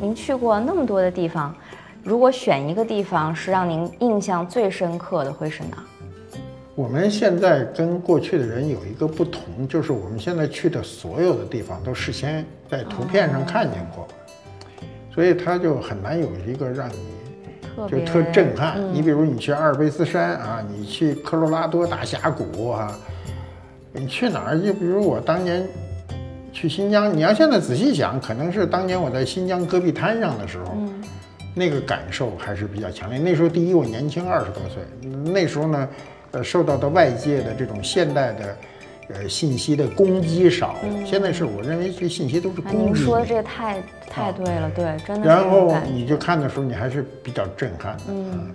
您去过那么多的地方，如果选一个地方是让您印象最深刻的，会是哪？我们现在跟过去的人有一个不同，就是我们现在去的所有的地方都事先在图片上看见过，所以它就很难有一个让你就特震撼。你比如你去阿尔卑斯山啊，你去科罗拉多大峡谷啊，你去哪儿？就比如我当年去新疆，你要现在仔细想，可能是当年我在新疆戈壁滩上的时候，那个感受还是比较强烈。那时候第一我年轻二十多岁，那时候呢。呃，受到的外界的这种现代的，呃，信息的攻击少。现在是我认为这信息都是攻击。您说的这个太太对了，对，真的。然后你就看的时候，你还是比较震撼。嗯，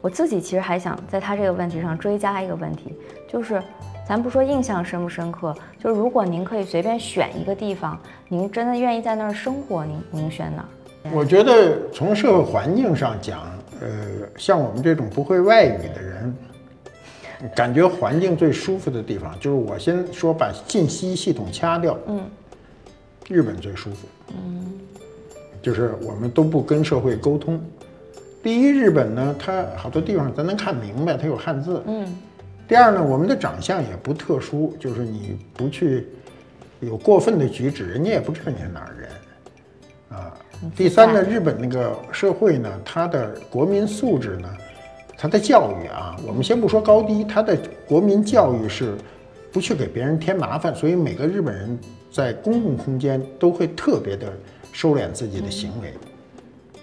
我自己其实还想在他这个问题上追加一个问题，就是，咱不说印象深不深刻，就是如果您可以随便选一个地方，您真的愿意在那儿生活，您您选哪儿？我觉得从社会环境上讲，呃，像我们这种不会外语的人。感觉环境最舒服的地方，就是我先说把信息系统掐掉。嗯，日本最舒服。嗯，就是我们都不跟社会沟通。第一，日本呢，它好多地方咱能看明白，它有汉字。嗯。第二呢，我们的长相也不特殊，就是你不去有过分的举止，人家也不知道你是哪儿人。啊。第三呢，日本那个社会呢，它的国民素质呢。它的教育啊，我们先不说高低，它的国民教育是不去给别人添麻烦，所以每个日本人在公共空间都会特别的收敛自己的行为。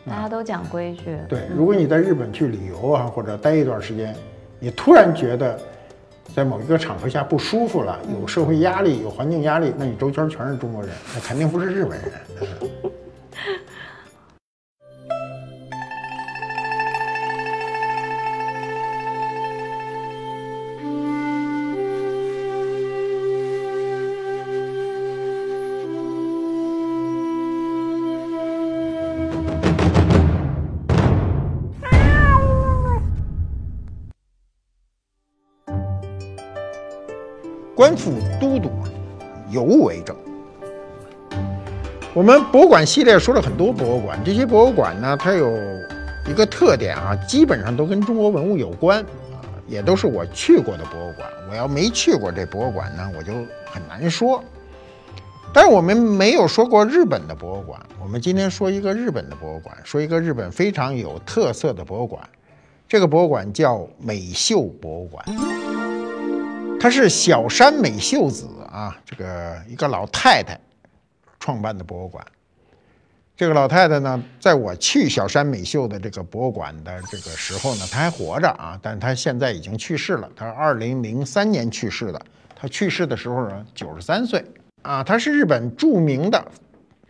大家都讲规矩。对，如果你在日本去旅游啊，或者待一段时间，你突然觉得在某一个场合下不舒服了，有社会压力，有环境压力，那你周圈全是中国人，那肯定不是日本人。官府都督尤为正。我们博物馆系列说了很多博物馆，这些博物馆呢，它有一个特点啊，基本上都跟中国文物有关啊，也都是我去过的博物馆。我要没去过这博物馆呢，我就很难说。但是我们没有说过日本的博物馆，我们今天说一个日本的博物馆，说一个日本非常有特色的博物馆。这个博物馆叫美秀博物馆。她是小山美秀子啊，这个一个老太太创办的博物馆。这个老太太呢，在我去小山美秀的这个博物馆的这个时候呢，她还活着啊，但她现在已经去世了。她是二零零三年去世的，她去世的时候呢，九十三岁啊。她是日本著名的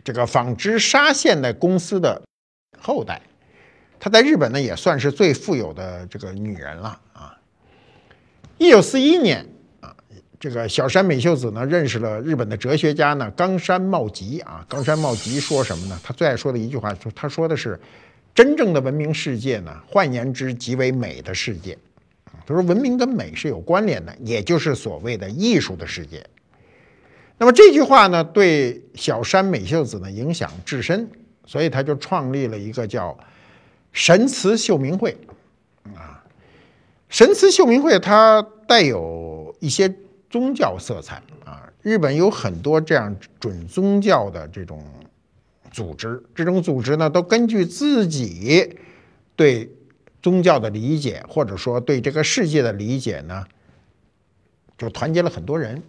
这个纺织纱线的公司的后代，她在日本呢也算是最富有的这个女人了啊。一九四一年。这个小山美秀子呢，认识了日本的哲学家呢冈山茂吉啊。冈山茂吉说什么呢？他最爱说的一句话，说他说的是，真正的文明世界呢，换言之，即为美的世界。他说文明跟美是有关联的，也就是所谓的艺术的世界。那么这句话呢，对小山美秀子呢影响至深，所以他就创立了一个叫神慈秀明会啊。神慈秀明会它带有一些。宗教色彩啊，日本有很多这样准宗教的这种组织，这种组织呢，都根据自己对宗教的理解，或者说对这个世界的理解呢，就团结了很多人。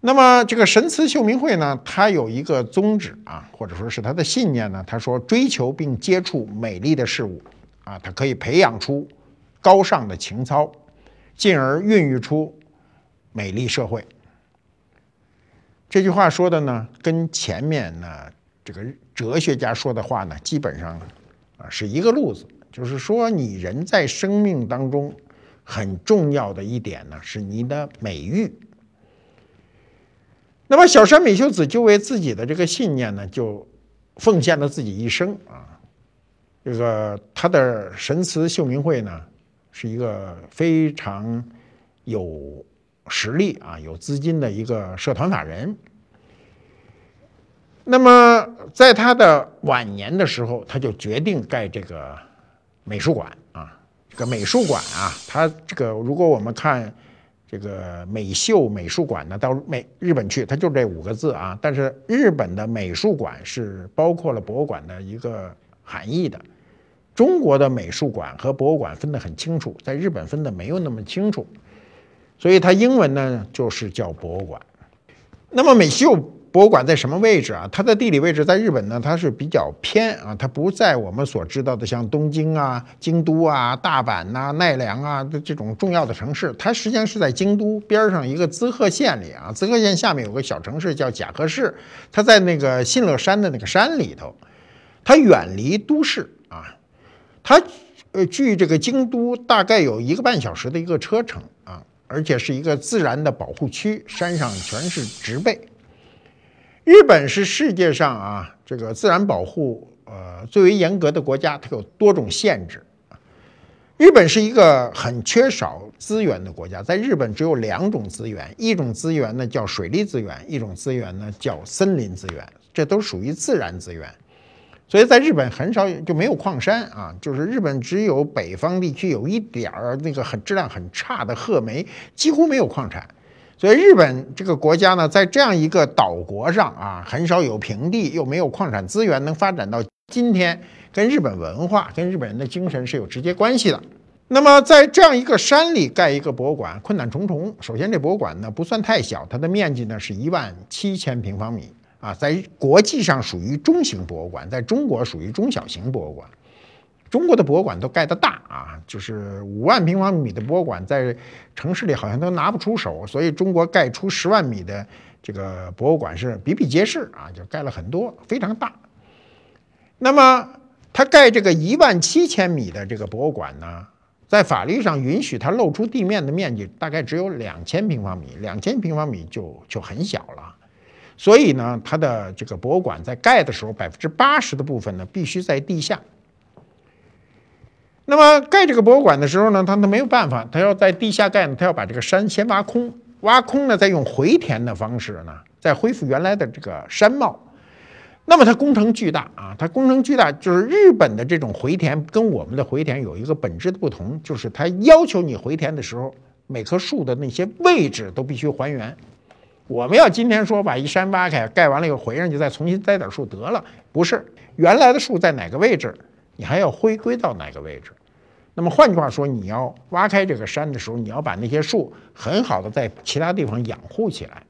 那么这个神祠秀明会呢，它有一个宗旨啊，或者说是它的信念呢，他说追求并接触美丽的事物啊，它可以培养出高尚的情操，进而孕育出。美丽社会，这句话说的呢，跟前面呢这个哲学家说的话呢，基本上啊是一个路子。就是说，你人在生命当中很重要的一点呢，是你的美誉。那么，小山美秀子就为自己的这个信念呢，就奉献了自己一生啊。这个他的神祠秀明会呢，是一个非常有。实力啊，有资金的一个社团法人。那么在他的晚年的时候，他就决定盖这个美术馆啊。这个美术馆啊，它这个如果我们看这个美秀美术馆呢，到美日本去，它就这五个字啊。但是日本的美术馆是包括了博物馆的一个含义的。中国的美术馆和博物馆分得很清楚，在日本分得没有那么清楚，所以它英文呢就是叫博物馆。那么美秀博物馆在什么位置啊？它的地理位置在日本呢，它是比较偏啊，它不在我们所知道的像东京啊、京都啊、大阪呐、奈良啊的这种重要的城市，它实际上是在京都边上一个滋贺县里啊，滋贺县下面有个小城市叫甲贺市，它在那个信乐山的那个山里头，它远离都市啊。它，呃，距这个京都大概有一个半小时的一个车程，而且是一个自然的保护区，山上全是植被。日本是世界上啊这个自然保护呃最为严格的国家，它有多种限制。日本是一个很缺少资源的国家，在日本只有两种资源，一种资源呢叫水利资源，一种资源呢叫森林资源，这都属于自然资源。所以在日本很少就没有矿山啊，就是日本只有北方地区有一点儿那个很质量很差的褐煤，几乎没有矿产。所以日本这个国家呢，在这样一个岛国上啊，很少有平地，又没有矿产资源，能发展到今天，跟日本文化、跟日本人的精神是有直接关系的。那么在这样一个山里盖一个博物馆，困难重重。首先，这博物馆呢不算太小，它的面积呢是一万七千平方米。啊，在国际上属于中型博物馆，在中国属于中小型博物馆。中国的博物馆都盖得大啊，就是五万平方米的博物馆，在城市里好像都拿不出手，所以中国盖出十万米的这个博物馆是比比皆是啊，就盖了很多，非常大。那么他盖这个一万七千米的这个博物馆呢，在法律上允许它露出地面的面积大概只有两千平方米，两千平方米就就很小了。所以呢，它的这个博物馆在盖的时候，百分之八十的部分呢必须在地下。那么盖这个博物馆的时候呢，他他没有办法，他要在地下盖呢，他要把这个山先挖空，挖空呢再用回填的方式呢，再恢复原来的这个山貌。那么它工程巨大啊，它工程巨大，就是日本的这种回填跟我们的回填有一个本质的不同，就是它要求你回填的时候，每棵树的那些位置都必须还原。我们要今天说把一山挖开，盖完了以后回上去，再重新栽点树得了，不是原来的树在哪个位置，你还要回归到哪个位置。那么换句话说，你要挖开这个山的时候，你要把那些树很好的在其他地方养护起来，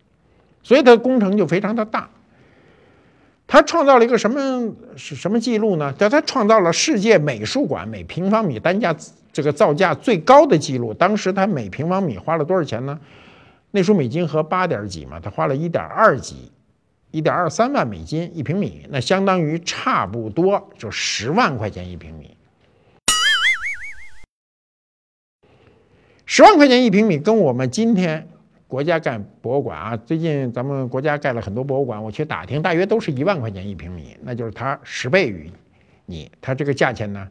所以它工程就非常的大。他创造了一个什么是什么记录呢？叫他创造了世界美术馆每平方米单价这个造价最高的记录。当时他每平方米花了多少钱呢？那时候美金和八点几嘛，他花了一点二几，一点二三万美金一平米，那相当于差不多就十万块钱一平米。十万块钱一平米，跟我们今天国家盖博物馆啊，最近咱们国家盖了很多博物馆，我去打听，大约都是一万块钱一平米，那就是它十倍于你，它这个价钱呢，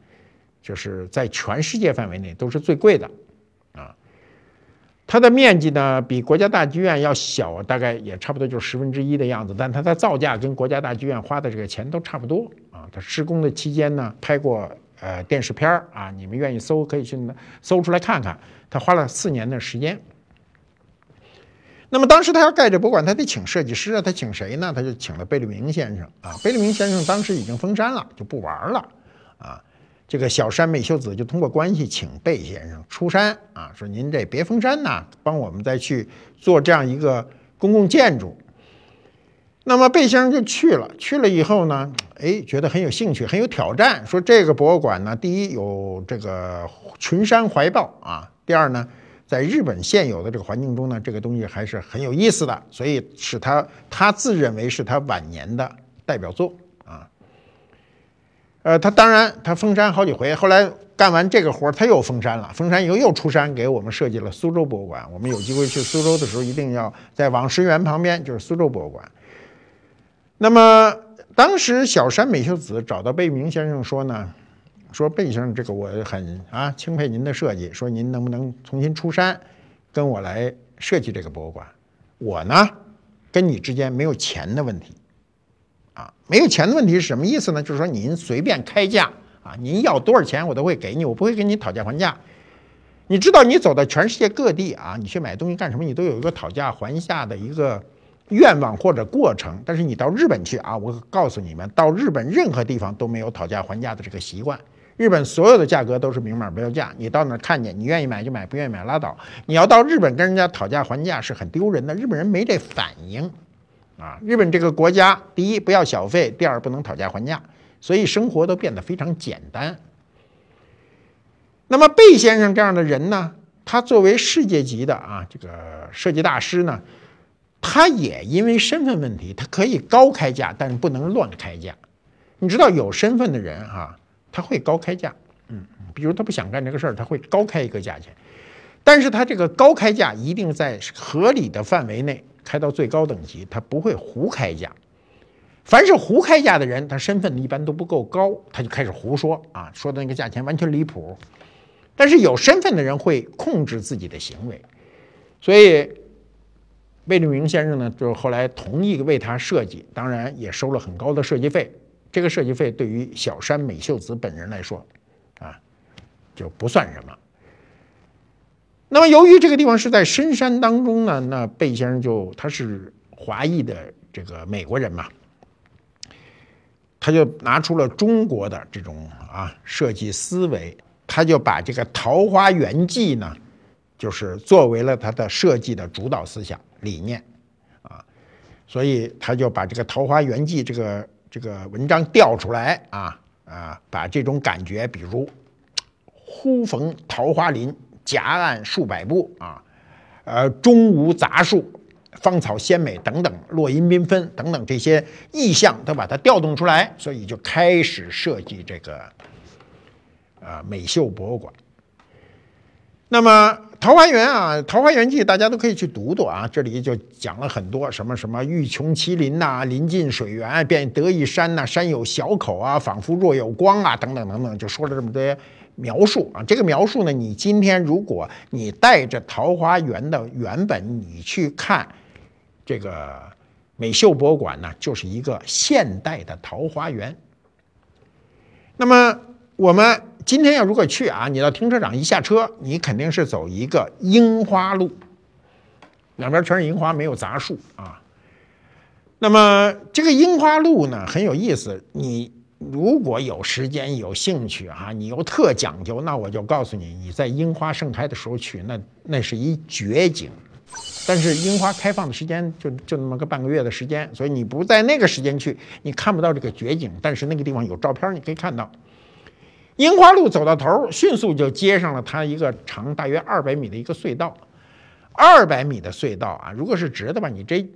就是在全世界范围内都是最贵的。它的面积呢，比国家大剧院要小，大概也差不多就是十分之一的样子。但它的造价跟国家大剧院花的这个钱都差不多啊。它施工的期间呢，拍过呃电视片儿啊，你们愿意搜可以去搜出来看看。他花了四年的时间。那么当时他要盖这博物馆，他得请设计师啊，他请谁呢？他就请了贝聿铭先生啊。贝聿铭先生当时已经封山了，就不玩了啊。这个小山美秀子就通过关系请贝先生出山啊，说您这别峰山呐，帮我们再去做这样一个公共建筑。那么贝先生就去了，去了以后呢，哎，觉得很有兴趣，很有挑战。说这个博物馆呢，第一有这个群山怀抱啊，第二呢，在日本现有的这个环境中呢，这个东西还是很有意思的，所以是他他自认为是他晚年的代表作。呃，他当然他封山好几回，后来干完这个活儿，他又封山了。封山以后又出山，给我们设计了苏州博物馆。我们有机会去苏州的时候，一定要在网师园旁边，就是苏州博物馆。那么当时小山美秀子找到贝聿铭先生说呢，说贝先生，这个我很啊钦佩您的设计，说您能不能重新出山，跟我来设计这个博物馆？我呢，跟你之间没有钱的问题。啊，没有钱的问题是什么意思呢？就是说您随便开价啊，您要多少钱我都会给你，我不会跟你讨价还价。你知道，你走到全世界各地啊，你去买东西干什么？你都有一个讨价还价的一个愿望或者过程。但是你到日本去啊，我告诉你们，到日本任何地方都没有讨价还价的这个习惯。日本所有的价格都是明码标价，你到那儿看见，你愿意买就买，不愿意买拉倒。你要到日本跟人家讨价还价是很丢人的，日本人没这反应。啊，日本这个国家，第一不要小费，第二不能讨价还价，所以生活都变得非常简单。那么贝先生这样的人呢，他作为世界级的啊这个设计大师呢，他也因为身份问题，他可以高开价，但是不能乱开价。你知道有身份的人哈，他会高开价，嗯，比如他不想干这个事儿，他会高开一个价钱，但是他这个高开价一定在合理的范围内。开到最高等级，他不会胡开价。凡是胡开价的人，他身份一般都不够高，他就开始胡说啊，说的那个价钱完全离谱。但是有身份的人会控制自己的行为，所以魏立明先生呢，就是后来同意为他设计，当然也收了很高的设计费。这个设计费对于小山美秀子本人来说，啊，就不算什么。那么，由于这个地方是在深山当中呢，那贝先生就他是华裔的这个美国人嘛，他就拿出了中国的这种啊设计思维，他就把这个桃花源记呢，就是作为了他的设计的主导思想理念啊，所以他就把这个桃花源记这个这个文章调出来啊啊，把这种感觉，比如忽逢桃花林。夹岸数百步啊，呃，中无杂树，芳草鲜美等等，落英缤纷等等这些意象都把它调动出来，所以就开始设计这个呃美秀博物馆。那么桃花源啊，《桃花源记》大家都可以去读读啊，这里就讲了很多什么什么欲穷其林呐，临近水源，便得一山呐，山有小口啊，仿佛若有光啊，等等等等，就说了这么多。描述啊，这个描述呢，你今天如果你带着桃花源的原本，你去看这个美秀博物馆呢，就是一个现代的桃花源。那么我们今天要如果去啊，你到停车场一下车，你肯定是走一个樱花路，两边全是樱花，没有杂树啊。那么这个樱花路呢，很有意思，你。如果有时间有兴趣哈，你又特讲究，那我就告诉你，你在樱花盛开的时候去，那那是一绝景。但是樱花开放的时间就就那么个半个月的时间，所以你不在那个时间去，你看不到这个绝景。但是那个地方有照片，你可以看到。樱花路走到头，迅速就接上了它一个长大约二百米的一个隧道。二百米的隧道啊，如果是直的吧，你这。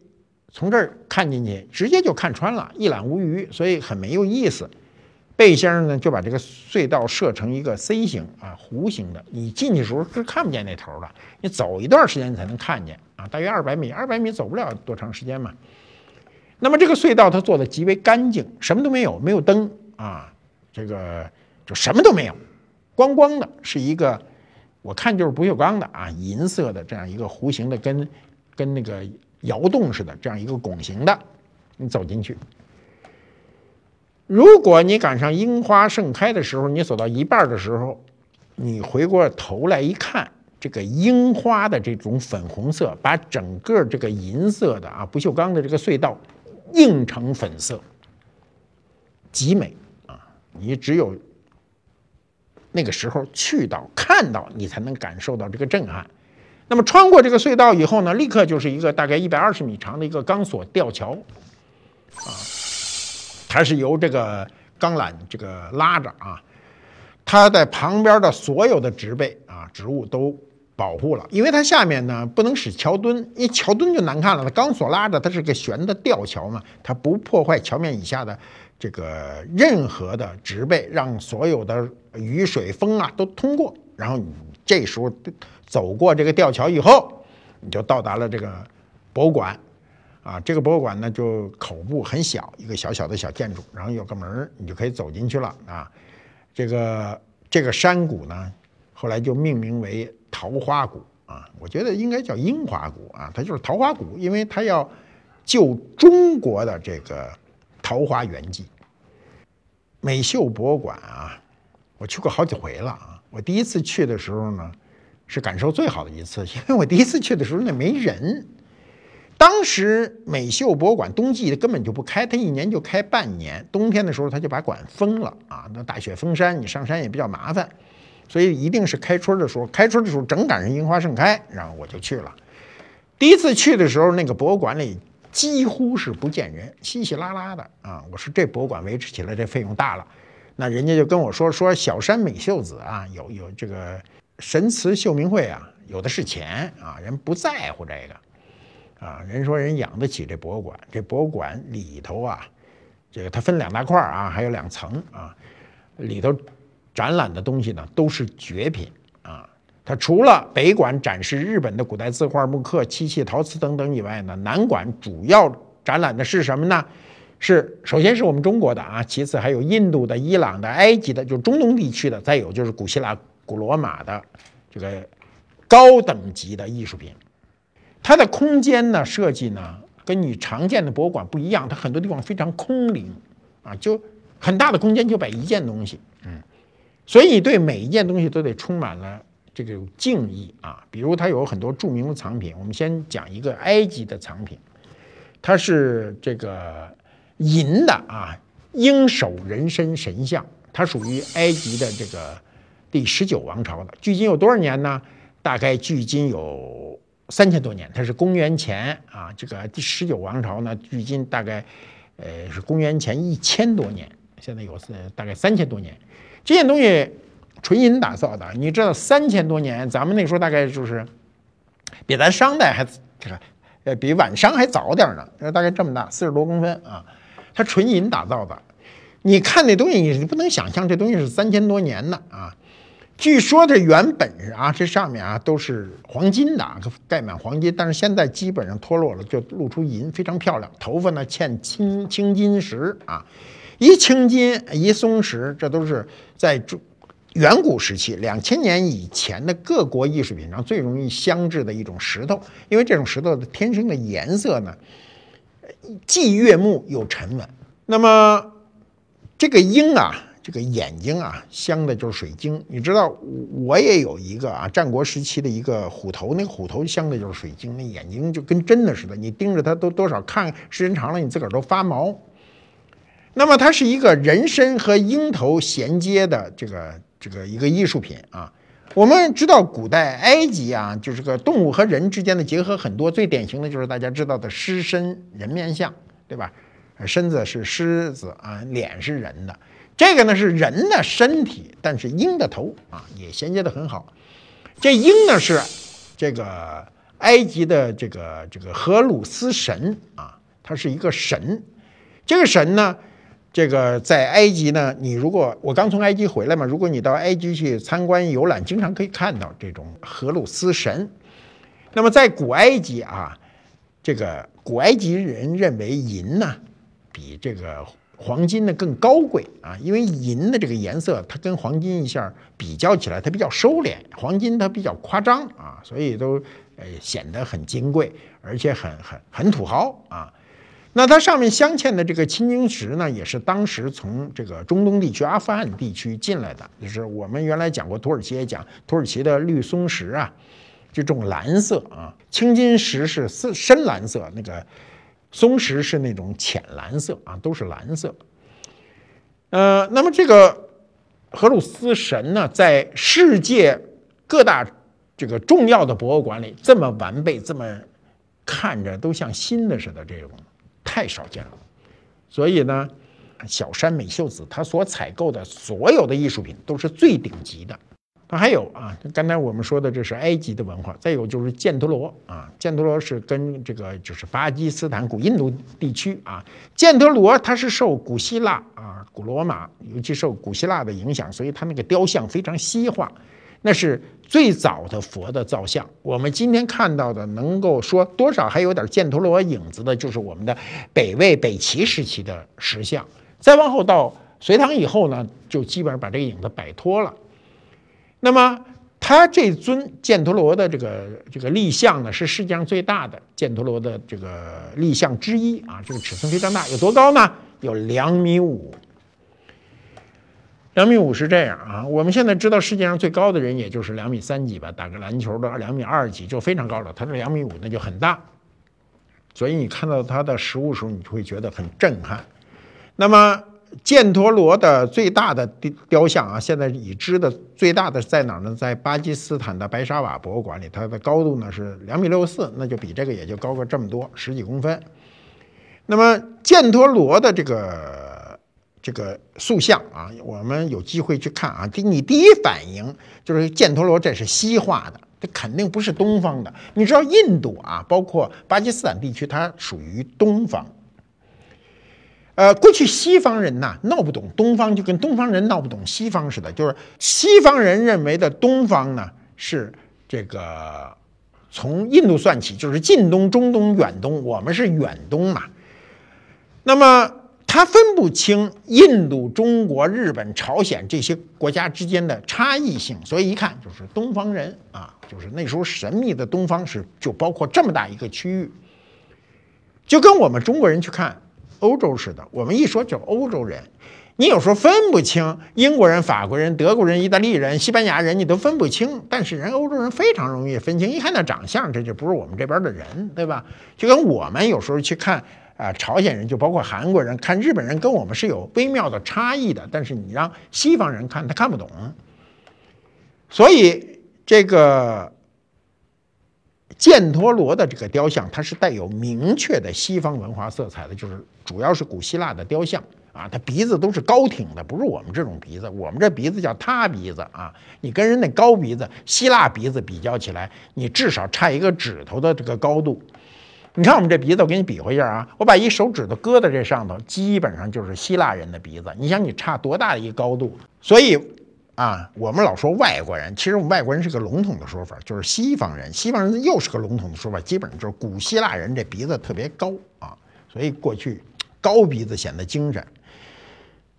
从这儿看进去，直接就看穿了，一览无余，所以很没有意思。贝先生呢，就把这个隧道设成一个 C 型啊，弧形的。你进去时候是看不见那头的，你走一段时间你才能看见啊。大约二百米，二百米走不了多长时间嘛。那么这个隧道它做的极为干净，什么都没有，没有灯啊，这个就什么都没有，光光的，是一个我看就是不锈钢的啊，银色的这样一个弧形的，跟跟那个。窑洞似的这样一个拱形的，你走进去。如果你赶上樱花盛开的时候，你走到一半的时候，你回过头来一看，这个樱花的这种粉红色，把整个这个银色的啊不锈钢的这个隧道映成粉色，极美啊！你只有那个时候去到看到，你才能感受到这个震撼。那么穿过这个隧道以后呢，立刻就是一个大概一百二十米长的一个钢索吊桥，啊，它是由这个钢缆这个拉着啊，它在旁边的所有的植被啊植物都保护了，因为它下面呢不能使桥墩，一桥墩就难看了，钢索拉着，它是个悬的吊桥嘛，它不破坏桥面以下的这个任何的植被，让所有的雨水风啊都通过，然后你这时候。走过这个吊桥以后，你就到达了这个博物馆，啊，这个博物馆呢就口部很小，一个小小的小建筑，然后有个门你就可以走进去了啊。这个这个山谷呢，后来就命名为桃花谷啊，我觉得应该叫樱花谷啊，它就是桃花谷，因为它要就中国的这个桃花源记。美秀博物馆啊，我去过好几回了啊。我第一次去的时候呢，是感受最好的一次，因为我第一次去的时候那没人。当时美秀博物馆冬季根本就不开，它一年就开半年，冬天的时候它就把馆封了啊。那大雪封山，你上山也比较麻烦，所以一定是开春的时候。开春的时候正赶上樱花盛开，然后我就去了。第一次去的时候，那个博物馆里几乎是不见人，稀稀拉拉的啊。我说这博物馆维持起来这费用大了，那人家就跟我说说小山美秀子啊，有有这个神祠秀明会啊，有的是钱啊，人不在乎这个。啊，人说人养得起这博物馆，这博物馆里头啊，这个它分两大块啊，还有两层啊，里头展览的东西呢都是绝品啊。它除了北馆展示日本的古代字画、木刻、漆器、陶瓷等等以外呢，南馆主要展览的是什么呢？是首先是我们中国的啊，其次还有印度的、伊朗的、埃及的，就中东地区的，再有就是古希腊、古罗马的这个高等级的艺术品。它的空间呢设计呢，跟你常见的博物馆不一样，它很多地方非常空灵，啊，就很大的空间就摆一件东西，嗯，所以对每一件东西都得充满了这个敬意啊。比如它有很多著名的藏品，我们先讲一个埃及的藏品，它是这个银的啊，鹰首人身神像，它属于埃及的这个第十九王朝的，距今有多少年呢？大概距今有。三千多年，它是公元前啊，这个第十九王朝呢，距今大概，呃，是公元前一千多年，现在有是大概三千多年。这件东西纯银打造的，你知道三千多年，咱们那时候大概就是比咱商代还这个，呃，比晚商还早点呢，大概这么大，四十多公分啊，它纯银打造的。你看那东西，你不能想象这东西是三千多年的啊。据说这原本是啊，这上面啊都是黄金的，盖满黄金，但是现在基本上脱落了，就露出银，非常漂亮。头发呢嵌青青金石啊，一青金一松石，这都是在中远古时期两千年以前的各国艺术品上最容易镶制的一种石头，因为这种石头的天生的颜色呢，既悦目又沉稳。那么这个鹰啊。这个眼睛啊，镶的就是水晶。你知道，我也有一个啊，战国时期的一个虎头，那个虎头镶的就是水晶，那眼睛就跟真的似的。你盯着它都多少看时间长了，你自个儿都发毛。那么它是一个人身和鹰头衔接的这个这个一个艺术品啊。我们知道古代埃及啊，就是个动物和人之间的结合很多，最典型的就是大家知道的狮身人面像，对吧？身子是狮子啊，脸是人的。这个呢是人的身体，但是鹰的头啊也衔接的很好。这鹰呢是这个埃及的这个这个荷鲁斯神啊，它是一个神。这个神呢，这个在埃及呢，你如果我刚从埃及回来嘛，如果你到埃及去参观游览，经常可以看到这种荷鲁斯神。那么在古埃及啊，这个古埃及人认为银呢比这个。黄金呢更高贵啊，因为银的这个颜色，它跟黄金一下比较起来，它比较收敛，黄金它比较夸张啊，所以都呃显得很金贵，而且很很很土豪啊。那它上面镶嵌的这个青金石呢，也是当时从这个中东地区、阿富汗地区进来的，就是我们原来讲过土耳其也讲土耳其的绿松石啊，就这种蓝色啊，青金石是深深蓝色那个。松石是那种浅蓝色啊，都是蓝色。呃，那么这个荷鲁斯神呢，在世界各大这个重要的博物馆里这么完备，这么看着都像新的似的，这种太少见了。所以呢，小山美秀子她所采购的所有的艺术品都是最顶级的。它还有啊，刚才我们说的这是埃及的文化，再有就是犍陀罗啊，犍陀罗是跟这个就是巴基斯坦、古印度地区啊，犍陀罗它是受古希腊啊、古罗马，尤其受古希腊的影响，所以它那个雕像非常西化，那是最早的佛的造像。我们今天看到的，能够说多少还有点犍陀罗影子的，就是我们的北魏、北齐时期的石像。再往后到隋唐以后呢，就基本上把这个影子摆脱了。那么，他这尊犍陀罗的这个这个立像呢，是世界上最大的犍陀罗的这个立像之一啊，这个尺寸非常大，有多高呢？有两米五。两米五是这样啊，我们现在知道世界上最高的人也就是两米三几吧，打个篮球的两米二几就非常高了，他这两米五那就很大，所以你看到他的实物时候，你就会觉得很震撼。那么犍陀罗的最大的雕雕像啊，现在已知的最大的在哪儿呢？在巴基斯坦的白沙瓦博物馆里，它的高度呢是两米六四，那就比这个也就高个这么多，十几公分。那么犍陀罗的这个。这个塑像啊，我们有机会去看啊。第你第一反应就是犍陀罗，这是西化的，这肯定不是东方的。你知道印度啊，包括巴基斯坦地区，它属于东方。呃，过去西方人呐闹不懂东方，就跟东方人闹不懂西方似的。就是西方人认为的东方呢，是这个从印度算起，就是近东、中东、远东，我们是远东嘛。那么。他分不清印度、中国、日本、朝鲜这些国家之间的差异性，所以一看就是东方人啊，就是那时候神秘的东方是就包括这么大一个区域，就跟我们中国人去看欧洲似的，我们一说就欧洲人，你有时候分不清英国人、法国人、德国人、意大利人、西班牙人，你都分不清，但是人欧洲人非常容易分清，一看那长相，这就不是我们这边的人，对吧？就跟我们有时候去看。啊，朝鲜人就包括韩国人看日本人跟我们是有微妙的差异的，但是你让西方人看他看不懂，所以这个犍陀罗的这个雕像，它是带有明确的西方文化色彩的，就是主要是古希腊的雕像啊，它鼻子都是高挺的，不是我们这种鼻子，我们这鼻子叫塌鼻子啊，你跟人那高鼻子希腊鼻子比较起来，你至少差一个指头的这个高度。你看我们这鼻子，我给你比划一下啊！我把一手指头搁在这上头，基本上就是希腊人的鼻子。你想，你差多大的一个高度？所以啊，我们老说外国人，其实我们外国人是个笼统的说法，就是西方人。西方人又是个笼统的说法，基本上就是古希腊人这鼻子特别高啊，所以过去高鼻子显得精神。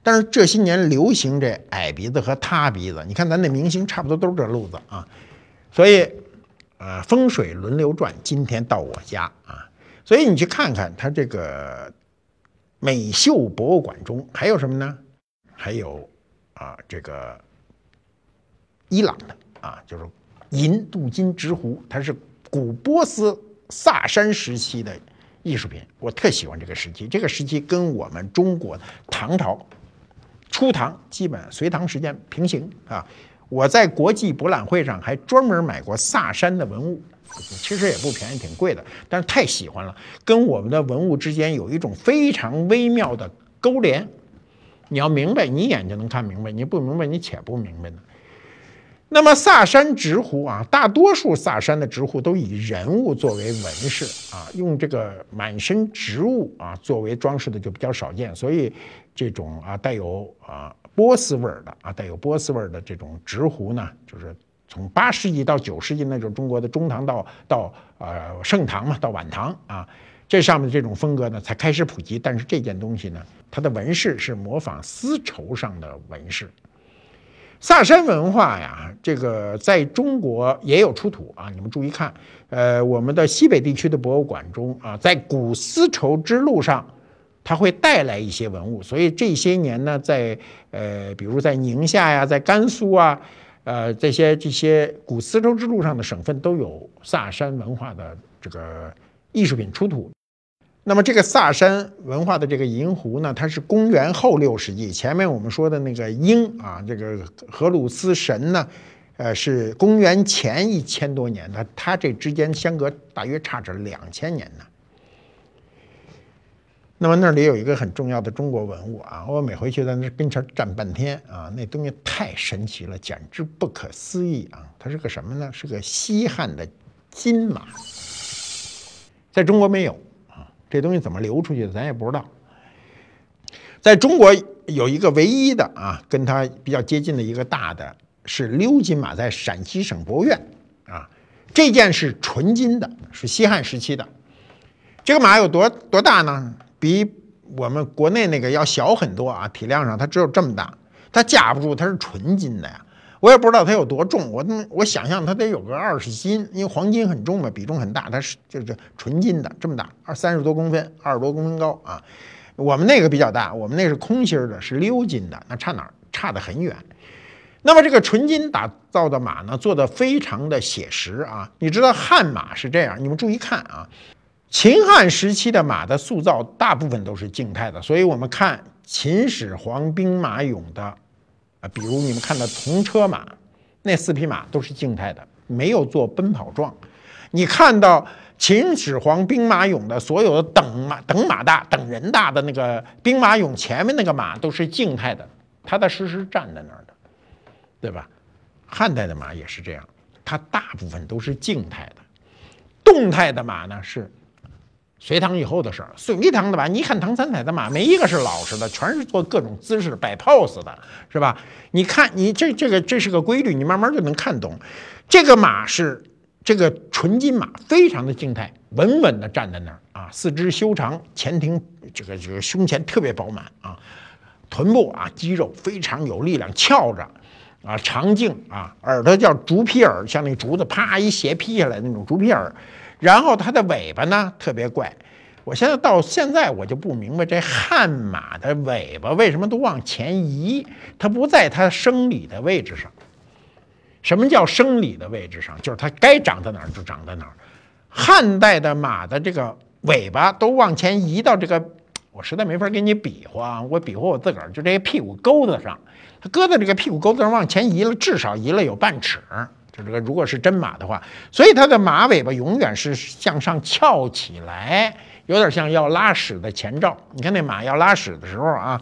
但是这些年流行这矮鼻子和塌鼻子，你看咱那明星差不多都是这路子啊。所以，呃，风水轮流转，今天到我家啊。所以你去看看它这个美秀博物馆中还有什么呢？还有啊，这个伊朗的啊，就是银镀金直壶，它是古波斯萨珊时期的艺术品。我特喜欢这个时期，这个时期跟我们中国唐朝初唐基本隋唐时间平行啊。我在国际博览会上还专门买过萨珊的文物。其实也不便宜，挺贵的，但是太喜欢了，跟我们的文物之间有一种非常微妙的勾连。你要明白，你眼就能看明白；你不明白，你且不明白呢。那么萨珊直壶啊，大多数萨珊的直壶都以人物作为纹饰啊，用这个满身植物啊作为装饰的就比较少见。所以这种啊带有啊波斯味儿的啊带有波斯味儿的这种直壶呢，就是。从八世纪到九世纪，那就是中国的中唐到到呃盛唐嘛，到晚唐啊，这上面的这种风格呢才开始普及。但是这件东西呢，它的纹饰是模仿丝绸上的纹饰。萨珊文化呀，这个在中国也有出土啊，你们注意看，呃，我们的西北地区的博物馆中啊，在古丝绸之路上，它会带来一些文物。所以这些年呢，在呃，比如在宁夏呀，在甘肃啊。呃，这些这些古丝绸之路上的省份都有萨珊文化的这个艺术品出土。那么，这个萨珊文化的这个银壶呢，它是公元后六世纪。前面我们说的那个鹰啊，这个荷鲁斯神呢，呃，是公元前一千多年。它它这之间相隔大约差着两千年呢。那么那里有一个很重要的中国文物啊，我每回去在那跟前站半天啊，那东西太神奇了，简直不可思议啊！它是个什么呢？是个西汉的金马，在中国没有啊，这东西怎么流出去的，咱也不知道。在中国有一个唯一的啊，跟它比较接近的一个大的是鎏金马，在陕西省博物院啊，这件是纯金的，是西汉时期的。这个马有多多大呢？比我们国内那个要小很多啊，体量上它只有这么大，它架不住它是纯金的呀。我也不知道它有多重，我我想象它得有个二十斤，因为黄金很重嘛，比重很大，它是就是纯金的，这么大，二三十多公分，二十多公分高啊。我们那个比较大，我们那是空心的，是鎏金的，那差哪儿？差得很远。那么这个纯金打造的马呢，做的非常的写实啊。你知道汉马是这样，你们注意看啊，秦汉时期的马的塑造大部分都是静态的，所以我们看秦始皇兵马俑的啊，比如你们看到铜车马，那四匹马都是静态的，没有做奔跑状。你看到。秦始皇兵马俑的所有的等马等马大等人大的那个兵马俑前面那个马都是静态的，踏踏实实站在那儿的，对吧？汉代的马也是这样，它大部分都是静态的，动态的马呢是隋唐以后的事儿。隋唐的马，你看唐三彩的马，没一个是老实的，全是做各种姿势摆 pose 的，是吧？你看，你这这个这是个规律，你慢慢就能看懂，这个马是。这个纯金马非常的静态，稳稳地站在那儿啊，四肢修长，前庭这个这个胸前特别饱满啊，臀部啊肌肉非常有力量，翘着啊，长颈啊，耳朵叫竹皮耳，像那竹子啪一斜劈下来那种竹皮耳，然后它的尾巴呢特别怪，我现在到现在我就不明白这悍马的尾巴为什么都往前移，它不在它生理的位置上。什么叫生理的位置上？就是它该长在哪儿就长在哪儿。汉代的马的这个尾巴都往前移到这个，我实在没法给你比划啊，我比划我自个儿，就这些屁股沟子上，它搁在这个屁股沟子上往前移了，至少移了有半尺。这个，如果是真马的话，所以它的马尾巴永远是向上翘起来，有点像要拉屎的前兆。你看那马要拉屎的时候啊。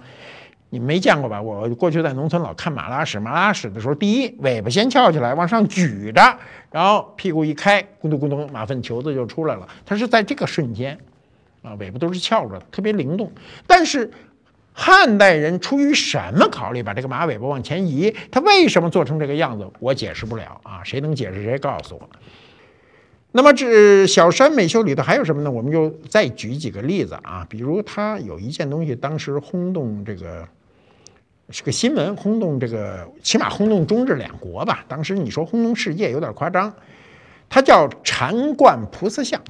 你没见过吧？我过去在农村老看马拉屎，马拉屎的时候，第一尾巴先翘起来往上举着，然后屁股一开，咕咚咕咚，马粪球子就出来了。它是在这个瞬间，啊，尾巴都是翘着，特别灵动。但是汉代人出于什么考虑把这个马尾巴往前移？他为什么做成这个样子？我解释不了啊！谁能解释谁告诉我。那么这小山美秀里头还有什么呢？我们就再举几个例子啊，比如他有一件东西，当时轰动这个。是个新闻，轰动这个，起码轰动中日两国吧。当时你说轰动世界有点夸张，它叫禅冠菩萨像。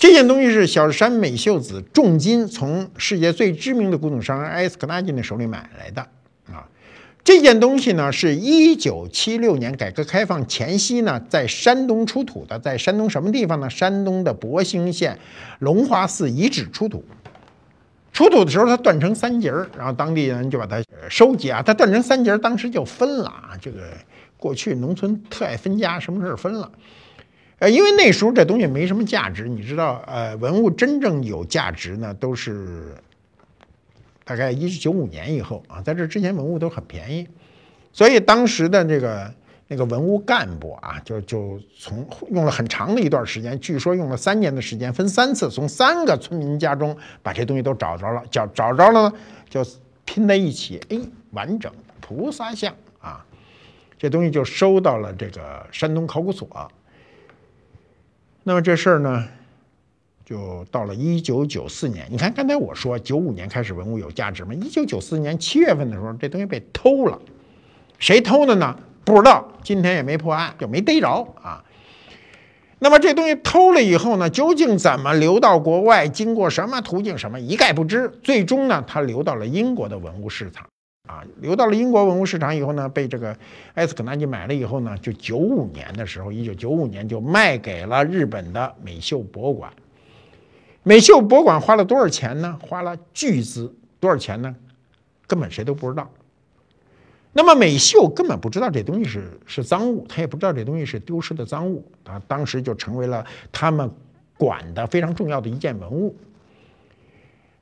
这件东西是小山美秀子重金从世界最知名的古董商人埃斯克纳金的手里买来的啊。这件东西呢，是一九七六年改革开放前夕呢，在山东出土的，在山东什么地方呢？山东的博兴县龙华寺遗址出土。出土的时候，它断成三节儿，然后当地人就把它收集啊。它断成三节儿，当时就分了啊。这个过去农村特爱分家，什么事儿分了？呃，因为那时候这东西没什么价值，你知道，呃，文物真正有价值呢，都是大概一九九五年以后啊，在这之前文物都很便宜，所以当时的这个。那个文物干部啊，就就从用了很长的一段时间，据说用了三年的时间，分三次从三个村民家中把这东西都找着了，找找着了呢，就拼在一起，哎，完整菩萨像啊，这东西就收到了这个山东考古所。那么这事儿呢，就到了一九九四年，你看刚才我说九五年开始文物有价值吗，一九九四年七月份的时候，这东西被偷了，谁偷的呢？不知道，今天也没破案，就没逮着啊。那么这东西偷了以后呢，究竟怎么流到国外，经过什么途径，什么一概不知。最终呢，它流到了英国的文物市场啊，流到了英国文物市场以后呢，被这个埃斯肯纳吉买了以后呢，就九五年的时候，一九九五年就卖给了日本的美秀博物馆。美秀博物馆花了多少钱呢？花了巨资，多少钱呢？根本谁都不知道。那么美秀根本不知道这东西是是赃物，他也不知道这东西是丢失的赃物啊，当时就成为了他们管的非常重要的一件文物。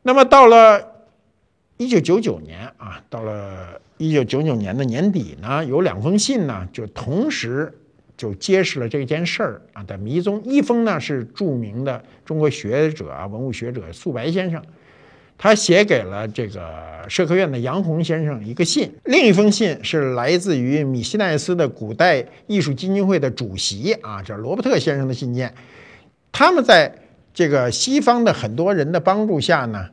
那么到了一九九九年啊，到了一九九九年的年底呢，有两封信呢，就同时就揭示了这件事儿啊的迷踪。一封呢是著名的中国学者啊，文物学者素白先生。他写给了这个社科院的杨红先生一个信，另一封信是来自于米西奈斯的古代艺术基金会的主席啊，叫罗伯特先生的信件。他们在这个西方的很多人的帮助下呢，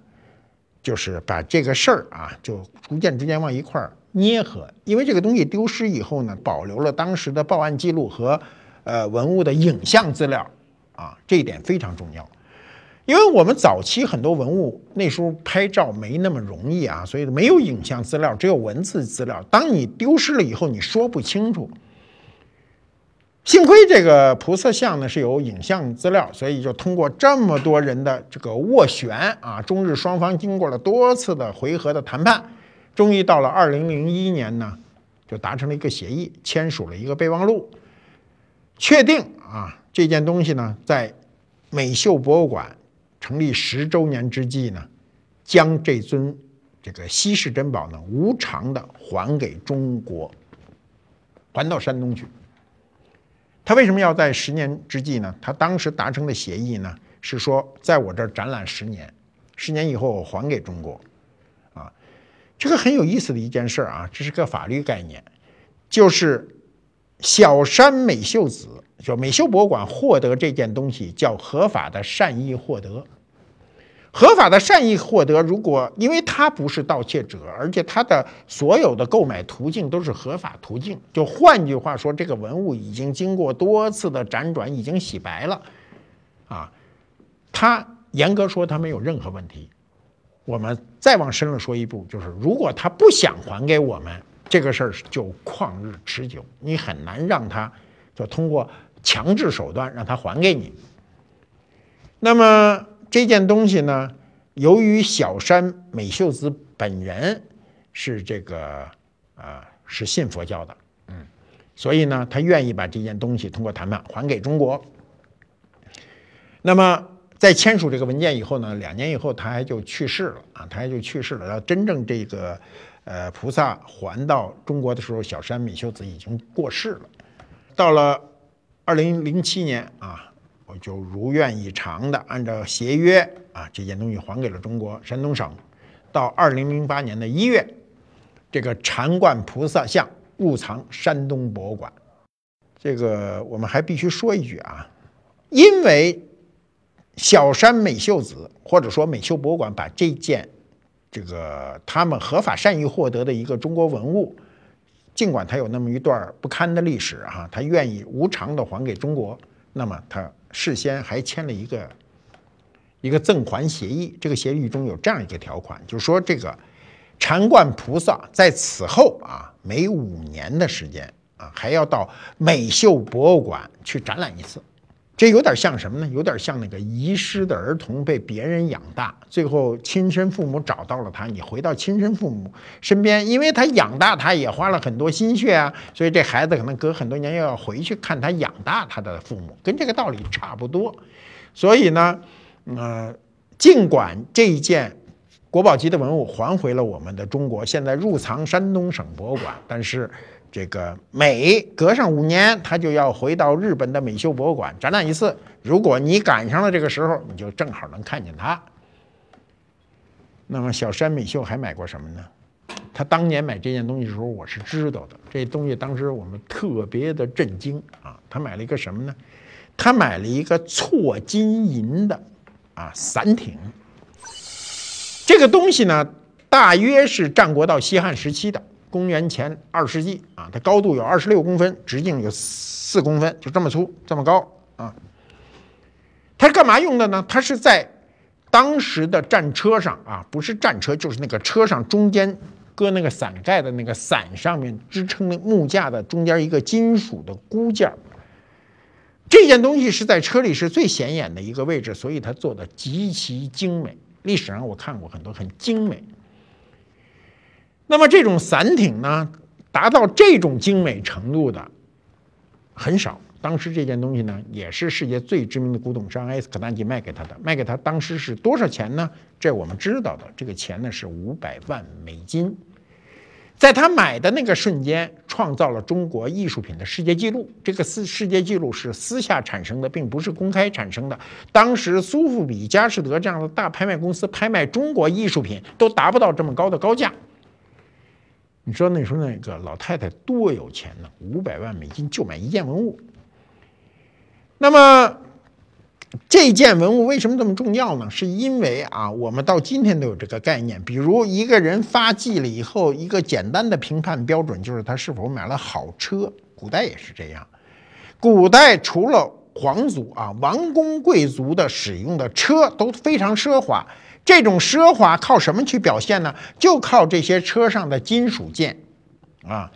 就是把这个事儿啊，就逐渐之间往一块儿捏合。因为这个东西丢失以后呢，保留了当时的报案记录和呃文物的影像资料啊，这一点非常重要。因为我们早期很多文物那时候拍照没那么容易啊，所以没有影像资料，只有文字资料。当你丢失了以后，你说不清楚。幸亏这个菩萨像呢是有影像资料，所以就通过这么多人的这个斡旋啊，中日双方经过了多次的回合的谈判，终于到了二零零一年呢，就达成了一个协议，签署了一个备忘录，确定啊这件东西呢在美秀博物馆成立十周年之际呢，将这尊这个稀世珍宝呢无偿的还给中国，还到山东去。他为什么要在十年之际呢？他当时达成的协议呢，是说在我这儿展览十年，十年以后我还给中国，啊，这个很有意思的一件事啊，这是个法律概念，就是小山美秀子，就美秀博物馆获得这件东西叫合法的善意获得。合法的善意获得，如果因为他不是盗窃者，而且他的所有的购买途径都是合法途径，就换句话说，这个文物已经经过多次的辗转，已经洗白了，啊，他严格说他没有任何问题。我们再往深了说一步，就是如果他不想还给我们，这个事儿就旷日持久，你很难让他就通过强制手段让他还给你。那么。这件东西呢，由于小山美秀子本人是这个呃是信佛教的，嗯，所以呢，他愿意把这件东西通过谈判还给中国。那么在签署这个文件以后呢，两年以后他还就去世了啊，他还就去世了。然后真正这个呃菩萨还到中国的时候，小山美秀子已经过世了。到了二零零七年啊。就如愿以偿的按照协约啊，这件东西还给了中国山东省。到二零零八年的一月，这个禅观菩萨像入藏山东博物馆。这个我们还必须说一句啊，因为小山美秀子或者说美秀博物馆把这件这个他们合法善意获得的一个中国文物，尽管它有那么一段不堪的历史哈，他愿意无偿的还给中国，那么他。事先还签了一个一个赠还协议，这个协议中有这样一个条款，就是说这个禅观菩萨在此后啊，每五年的时间啊，还要到美秀博物馆去展览一次。这有点像什么呢？有点像那个遗失的儿童被别人养大，最后亲生父母找到了他，你回到亲生父母身边，因为他养大他也花了很多心血啊，所以这孩子可能隔很多年又要回去看他养大他的父母，跟这个道理差不多。所以呢，呃，尽管这一件国宝级的文物还回了我们的中国，现在入藏山东省博物馆，但是。这个每隔上五年，他就要回到日本的美秀博物馆展览一次。如果你赶上了这个时候，你就正好能看见他。那么小山美秀还买过什么呢？他当年买这件东西的时候，我是知道的。这东西当时我们特别的震惊啊！他买了一个什么呢？他买了一个错金银的啊伞艇。这个东西呢，大约是战国到西汉时期的。公元前二世纪啊，它高度有二十六公分，直径有四公分，就这么粗，这么高啊。它是干嘛用的呢？它是在当时的战车上啊，不是战车，就是那个车上中间搁那个伞盖的那个伞上面支撑的木架的中间一个金属的箍件儿这件东西是在车里是最显眼的一个位置，所以它做的极其精美。历史上我看过很多很精美。那么这种伞艇呢，达到这种精美程度的很少。当时这件东西呢，也是世界最知名的古董商埃斯可丹吉卖给他的，卖给他当时是多少钱呢？这我们知道的，这个钱呢是五百万美金。在他买的那个瞬间，创造了中国艺术品的世界纪录。这个私世界纪录是私下产生的，并不是公开产生的。当时苏富比、佳士得这样的大拍卖公司拍卖中国艺术品，都达不到这么高的高价。你知道那时候那个老太太多有钱呢？五百万美金就买一件文物。那么这件文物为什么这么重要呢？是因为啊，我们到今天都有这个概念。比如一个人发迹了以后，一个简单的评判标准就是他是否买了好车。古代也是这样。古代除了皇族啊、王公贵族的使用的车都非常奢华。这种奢华靠什么去表现呢？就靠这些车上的金属件啊，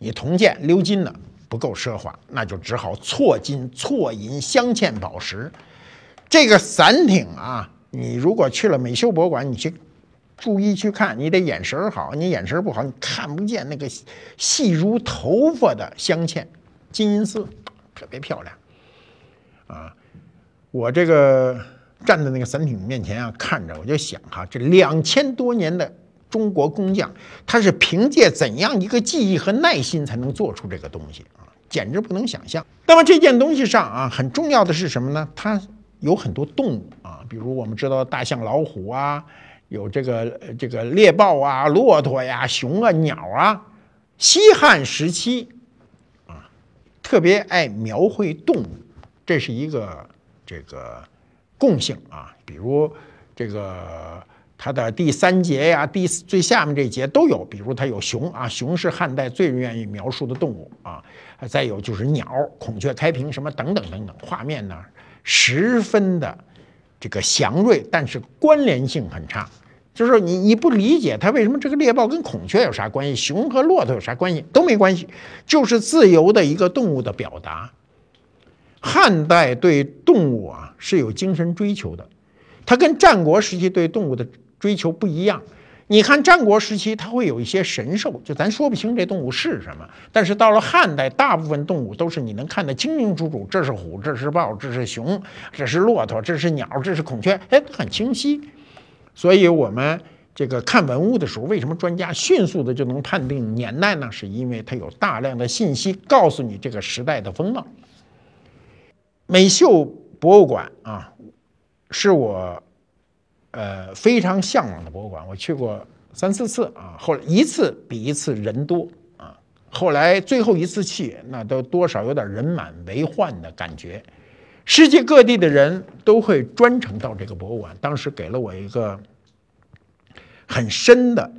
你铜件、鎏金的不够奢华，那就只好错金、错银镶嵌宝石。这个伞艇啊，你如果去了美秀博物馆，你去注意去看，你得眼神好，你眼神不好，你看不见那个细如头发的镶嵌金银丝，特别漂亮啊！我这个。站在那个伞艇面前啊，看着我就想哈，这两千多年的中国工匠，他是凭借怎样一个技艺和耐心才能做出这个东西啊？简直不能想象。那么这件东西上啊，很重要的是什么呢？它有很多动物啊，比如我们知道大象、老虎啊，有这个这个猎豹啊、骆驼呀、熊啊、鸟啊。西汉时期啊，特别爱描绘动物，这是一个这个。共性啊，比如这个它的第三节呀，第最下面这节都有。比如它有熊啊，熊是汉代最愿意描述的动物啊。再有就是鸟，孔雀开屏什么等等等等，画面呢十分的这个祥瑞，但是关联性很差。就是你你不理解它为什么这个猎豹跟孔雀有啥关系，熊和骆驼有啥关系都没关系，就是自由的一个动物的表达。汉代对动物啊是有精神追求的，它跟战国时期对动物的追求不一样。你看战国时期，它会有一些神兽，就咱说不清这动物是什么。但是到了汉代，大部分动物都是你能看得清清楚楚，这是虎，这是豹，这是熊，这是骆驼，这是鸟，这是孔雀，哎，很清晰。所以我们这个看文物的时候，为什么专家迅速的就能判定年代呢？是因为它有大量的信息告诉你这个时代的风貌。美秀博物馆啊，是我呃非常向往的博物馆。我去过三四次啊，后来一次比一次人多啊。后来最后一次去，那都多少有点人满为患的感觉。世界各地的人都会专程到这个博物馆，当时给了我一个很深的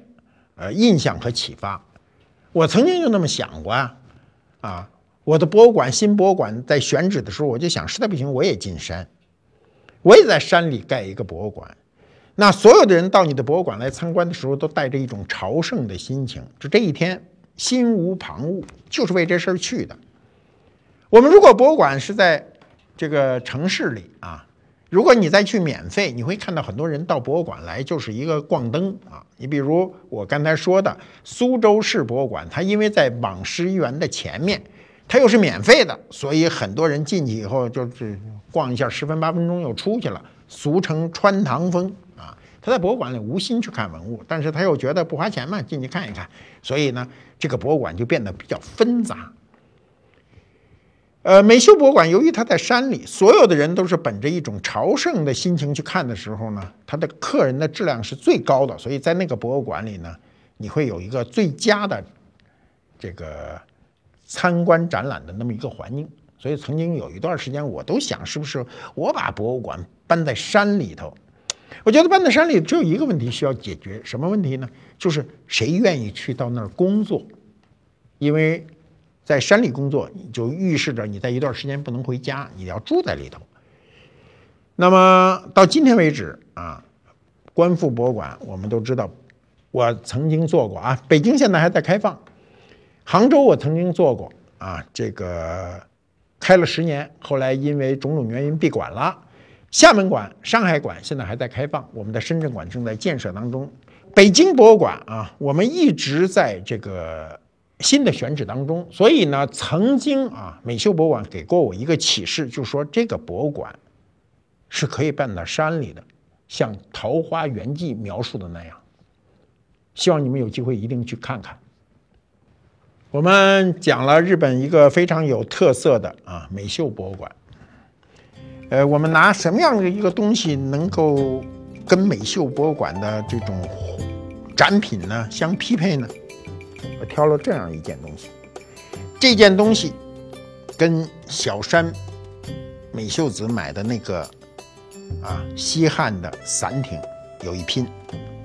呃印象和启发。我曾经就那么想过啊，啊。我的博物馆，新博物馆在选址的时候，我就想，实在不行，我也进山，我也在山里盖一个博物馆。那所有的人到你的博物馆来参观的时候，都带着一种朝圣的心情，就这一天心无旁骛，就是为这事儿去的。我们如果博物馆是在这个城市里啊，如果你再去免费，你会看到很多人到博物馆来就是一个逛灯啊。你比如我刚才说的苏州市博物馆，它因为在网师园的前面。它又是免费的，所以很多人进去以后就是逛一下，十分八分钟又出去了，俗称穿堂风啊。他在博物馆里无心去看文物，但是他又觉得不花钱嘛，进去看一看，所以呢，这个博物馆就变得比较纷杂。呃，美秀博物馆由于它在山里，所有的人都是本着一种朝圣的心情去看的时候呢，它的客人的质量是最高的，所以在那个博物馆里呢，你会有一个最佳的这个。参观展览的那么一个环境，所以曾经有一段时间，我都想是不是我把博物馆搬在山里头。我觉得搬在山里只有一个问题需要解决，什么问题呢？就是谁愿意去到那儿工作？因为在山里工作，就预示着你在一段时间不能回家，你要住在里头。那么到今天为止啊，观复博物馆我们都知道，我曾经做过啊，北京现在还在开放。杭州我曾经做过啊，这个开了十年，后来因为种种原因闭馆了。厦门馆、上海馆现在还在开放，我们的深圳馆正在建设当中。北京博物馆啊，我们一直在这个新的选址当中。所以呢，曾经啊，美秀博物馆给过我一个启示，就说这个博物馆是可以办到山里的，像《桃花源记》描述的那样。希望你们有机会一定去看看。我们讲了日本一个非常有特色的啊美秀博物馆，呃，我们拿什么样的一个东西能够跟美秀博物馆的这种展品呢相匹配呢？我挑了这样一件东西，这件东西跟小山美秀子买的那个啊西汉的伞艇有一拼，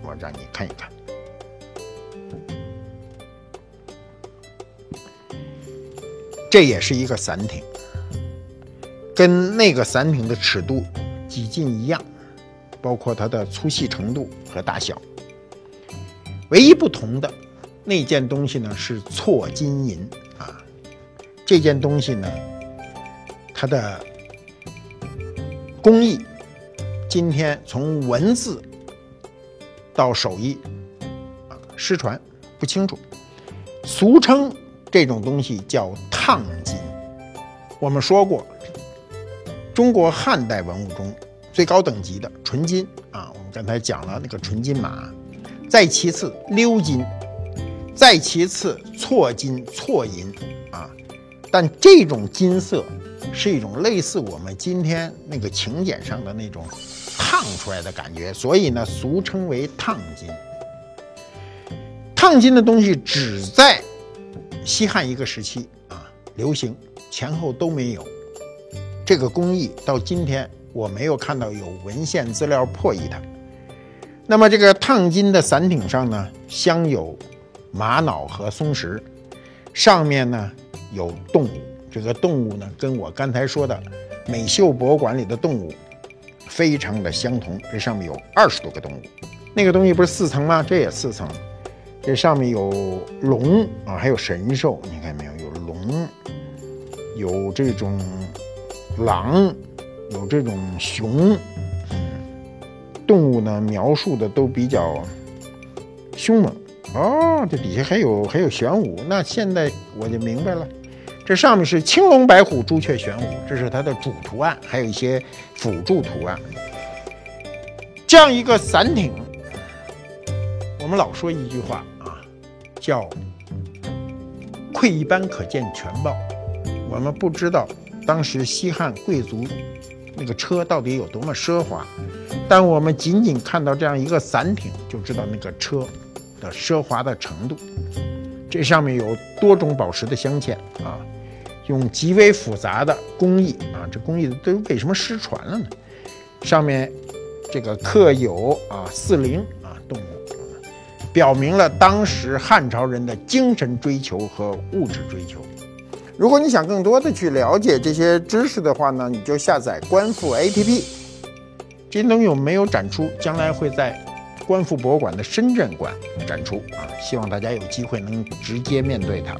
我让你看一看。这也是一个伞艇，跟那个伞柄的尺度几近一样，包括它的粗细程度和大小。唯一不同的那件东西呢是错金银。啊，这件东西呢，它的工艺今天从文字到手艺啊失传不清楚，俗称这种东西叫烫金。我们说过，中国汉代文物中最高等级的纯金啊，我们刚才讲了那个纯金马。再其次，鎏金；再其次，错金、错银啊。但这种金色是一种类似我们今天那个请柬上的那种烫出来的感觉，所以呢，俗称为烫金。烫金的东西只在西汉一个时期啊流行，前后都没有。这个工艺到今天我没有看到有文献资料破译它。那么这个烫金的伞顶上呢，镶有玛瑙和松石，上面呢有动物。这个动物呢，跟我刚才说的美秀博物馆里的动物非常的相同。这上面有二十多个动物，那个东西不是四层吗？这也四层。这上面有龙啊，还有神兽，你看没有？有龙，有这种狼，有这种熊。动物呢，描述的都比较凶猛哦。这底下还有还有玄武，那现在我就明白了。这上面是青龙白虎朱雀玄武，这是它的主图案，还有一些辅助图案。这样一个伞顶，我们老说一句话，叫“窥一斑可见全豹”。我们不知道当时西汉贵族那个车到底有多么奢华。但我们仅仅看到这样一个伞艇，就知道那个车的奢华的程度。这上面有多种宝石的镶嵌啊，用极为复杂的工艺啊，这工艺都为什么失传了呢？上面这个刻有啊四灵，表明了当时汉朝人的精神追求和物质追求。如果你想更多的去了解这些知识的话呢，你就下载观复 APP。这些东西我没有展出，将来会在观复博物馆的深圳馆展出啊！希望大家有机会能直接面对它。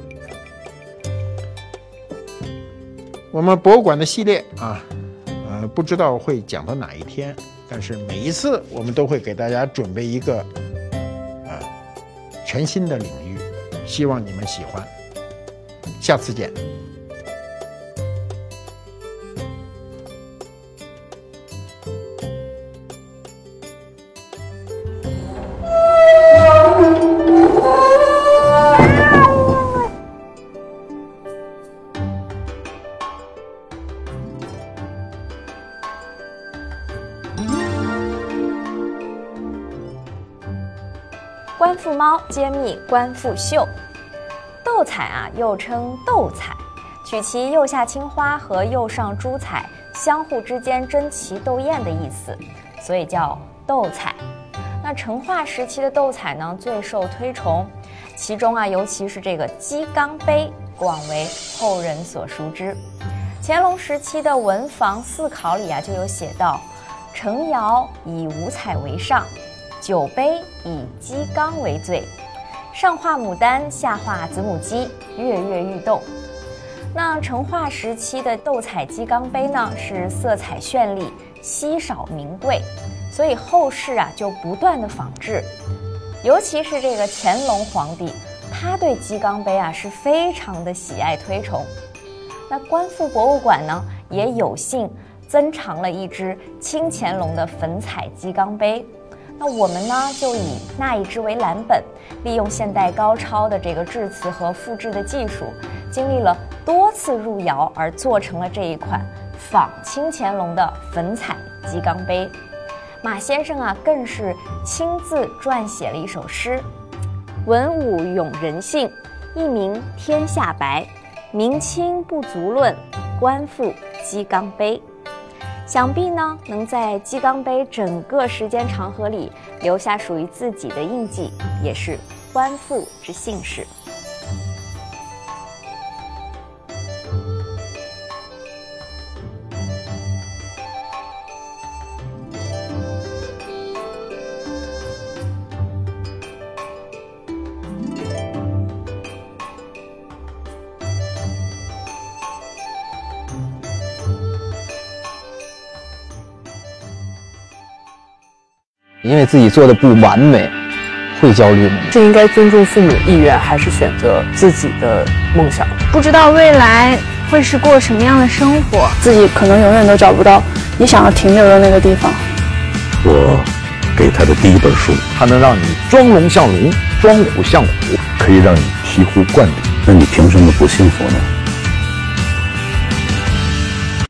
我们博物馆的系列啊，呃，不知道会讲到哪一天，但是每一次我们都会给大家准备一个啊全新的领域，希望你们喜欢。下次见。官复秀，斗彩啊，又称斗彩，取其右下青花和右上珠彩相互之间争奇斗艳的意思，所以叫斗彩。那成化时期的斗彩呢，最受推崇，其中啊，尤其是这个鸡缸杯，广为后人所熟知。乾隆时期的文房四考里啊，就有写到：成窑以五彩为上。酒杯以鸡缸为最，上画牡丹，下画子母鸡，跃跃欲动。那成化时期的斗彩鸡缸杯呢，是色彩绚丽，稀少名贵，所以后世啊就不断的仿制。尤其是这个乾隆皇帝，他对鸡缸杯啊是非常的喜爱推崇。那观复博物馆呢，也有幸增藏了一只清乾隆的粉彩鸡缸杯。那我们呢，就以那一只为蓝本，利用现代高超的这个制瓷和复制的技术，经历了多次入窑而做成了这一款仿清乾隆的粉彩鸡缸杯。马先生啊，更是亲自撰写了一首诗：“文武咏人性，一名天下白。明清不足论，官复鸡缸杯。”想必呢，能在鸡缸杯整个时间长河里留下属于自己的印记，也是官复之幸事。因为自己做的不完美，会焦虑吗？是应该尊重父母的意愿，还是选择自己的梦想？不知道未来会是过什么样的生活，自己可能永远都找不到你想要停留的那个地方。我给他的第一本书，它能让你装龙像龙，装虎像虎，可以让你醍醐灌顶。那你凭什么不幸福呢？